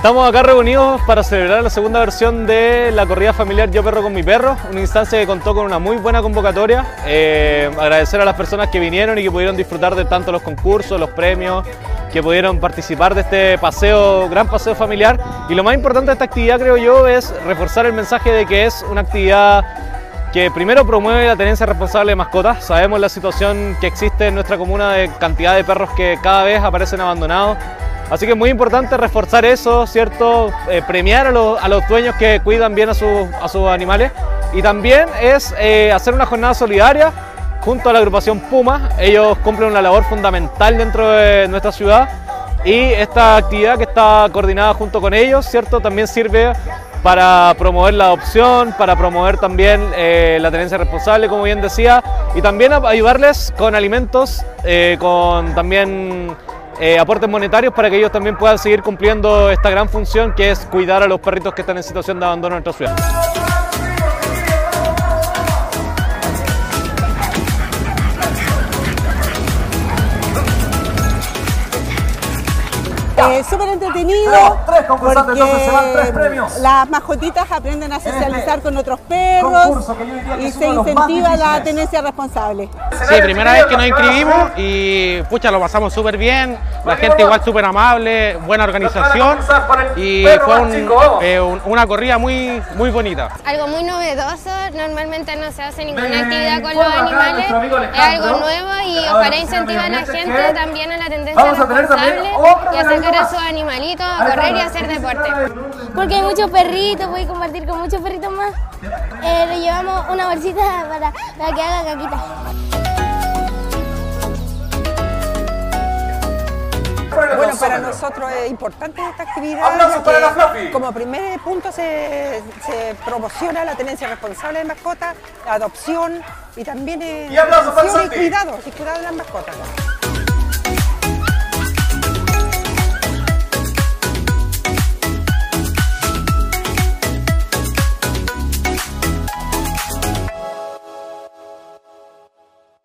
Estamos acá reunidos para celebrar la segunda versión de la corrida familiar Yo Perro con mi Perro, una instancia que contó con una muy buena convocatoria. Eh, agradecer a las personas que vinieron y que pudieron disfrutar de tanto los concursos, los premios, que pudieron participar de este paseo, gran paseo familiar. Y lo más importante de esta actividad, creo yo, es reforzar el mensaje de que es una actividad que primero promueve la tenencia responsable de mascotas. Sabemos la situación que existe en nuestra comuna de cantidad de perros que cada vez aparecen abandonados. Así que es muy importante reforzar eso, ¿cierto? Eh, premiar a los, dueños que cuidan bien a, a sus animales. Y también es eh, hacer una jornada solidaria junto a la agrupación Puma. Ellos cumplen una labor fundamental dentro de nuestra ciudad y esta actividad que está coordinada junto con ellos, ¿cierto? También sirve para promover la adopción, para promover también eh, la tenencia responsable, como bien decía, y también ayudarles con alimentos, con también eh, aportes monetarios para que ellos también puedan seguir cumpliendo esta gran función que es cuidar a los perritos que están en situación de abandono en nuestra ciudad. Eh, súper entretenido. tres concursantes, entonces se van tres premios. Las mascotitas aprenden a socializar con otros perros y se incentiva la tenencia responsable. Sí, primera vez que nos inscribimos y pucha, lo pasamos súper bien. La gente igual súper amable, buena organización y fue eh, una corrida muy, muy bonita. Algo muy novedoso, normalmente no se hace ninguna actividad con los animales, es algo nuevo y ojalá incentiva a la gente también a la tendencia responsable y a sacar a sus animalitos a correr y a hacer deporte. Porque hay muchos perritos, voy a compartir con muchos perritos más. Eh, le llevamos una bolsita para, para que haga caquita. Bueno, para nosotros es importante esta actividad. Porque como primer punto se, se, promociona la tenencia responsable de mascotas, la adopción y también y cuidado, y cuidado de las mascotas.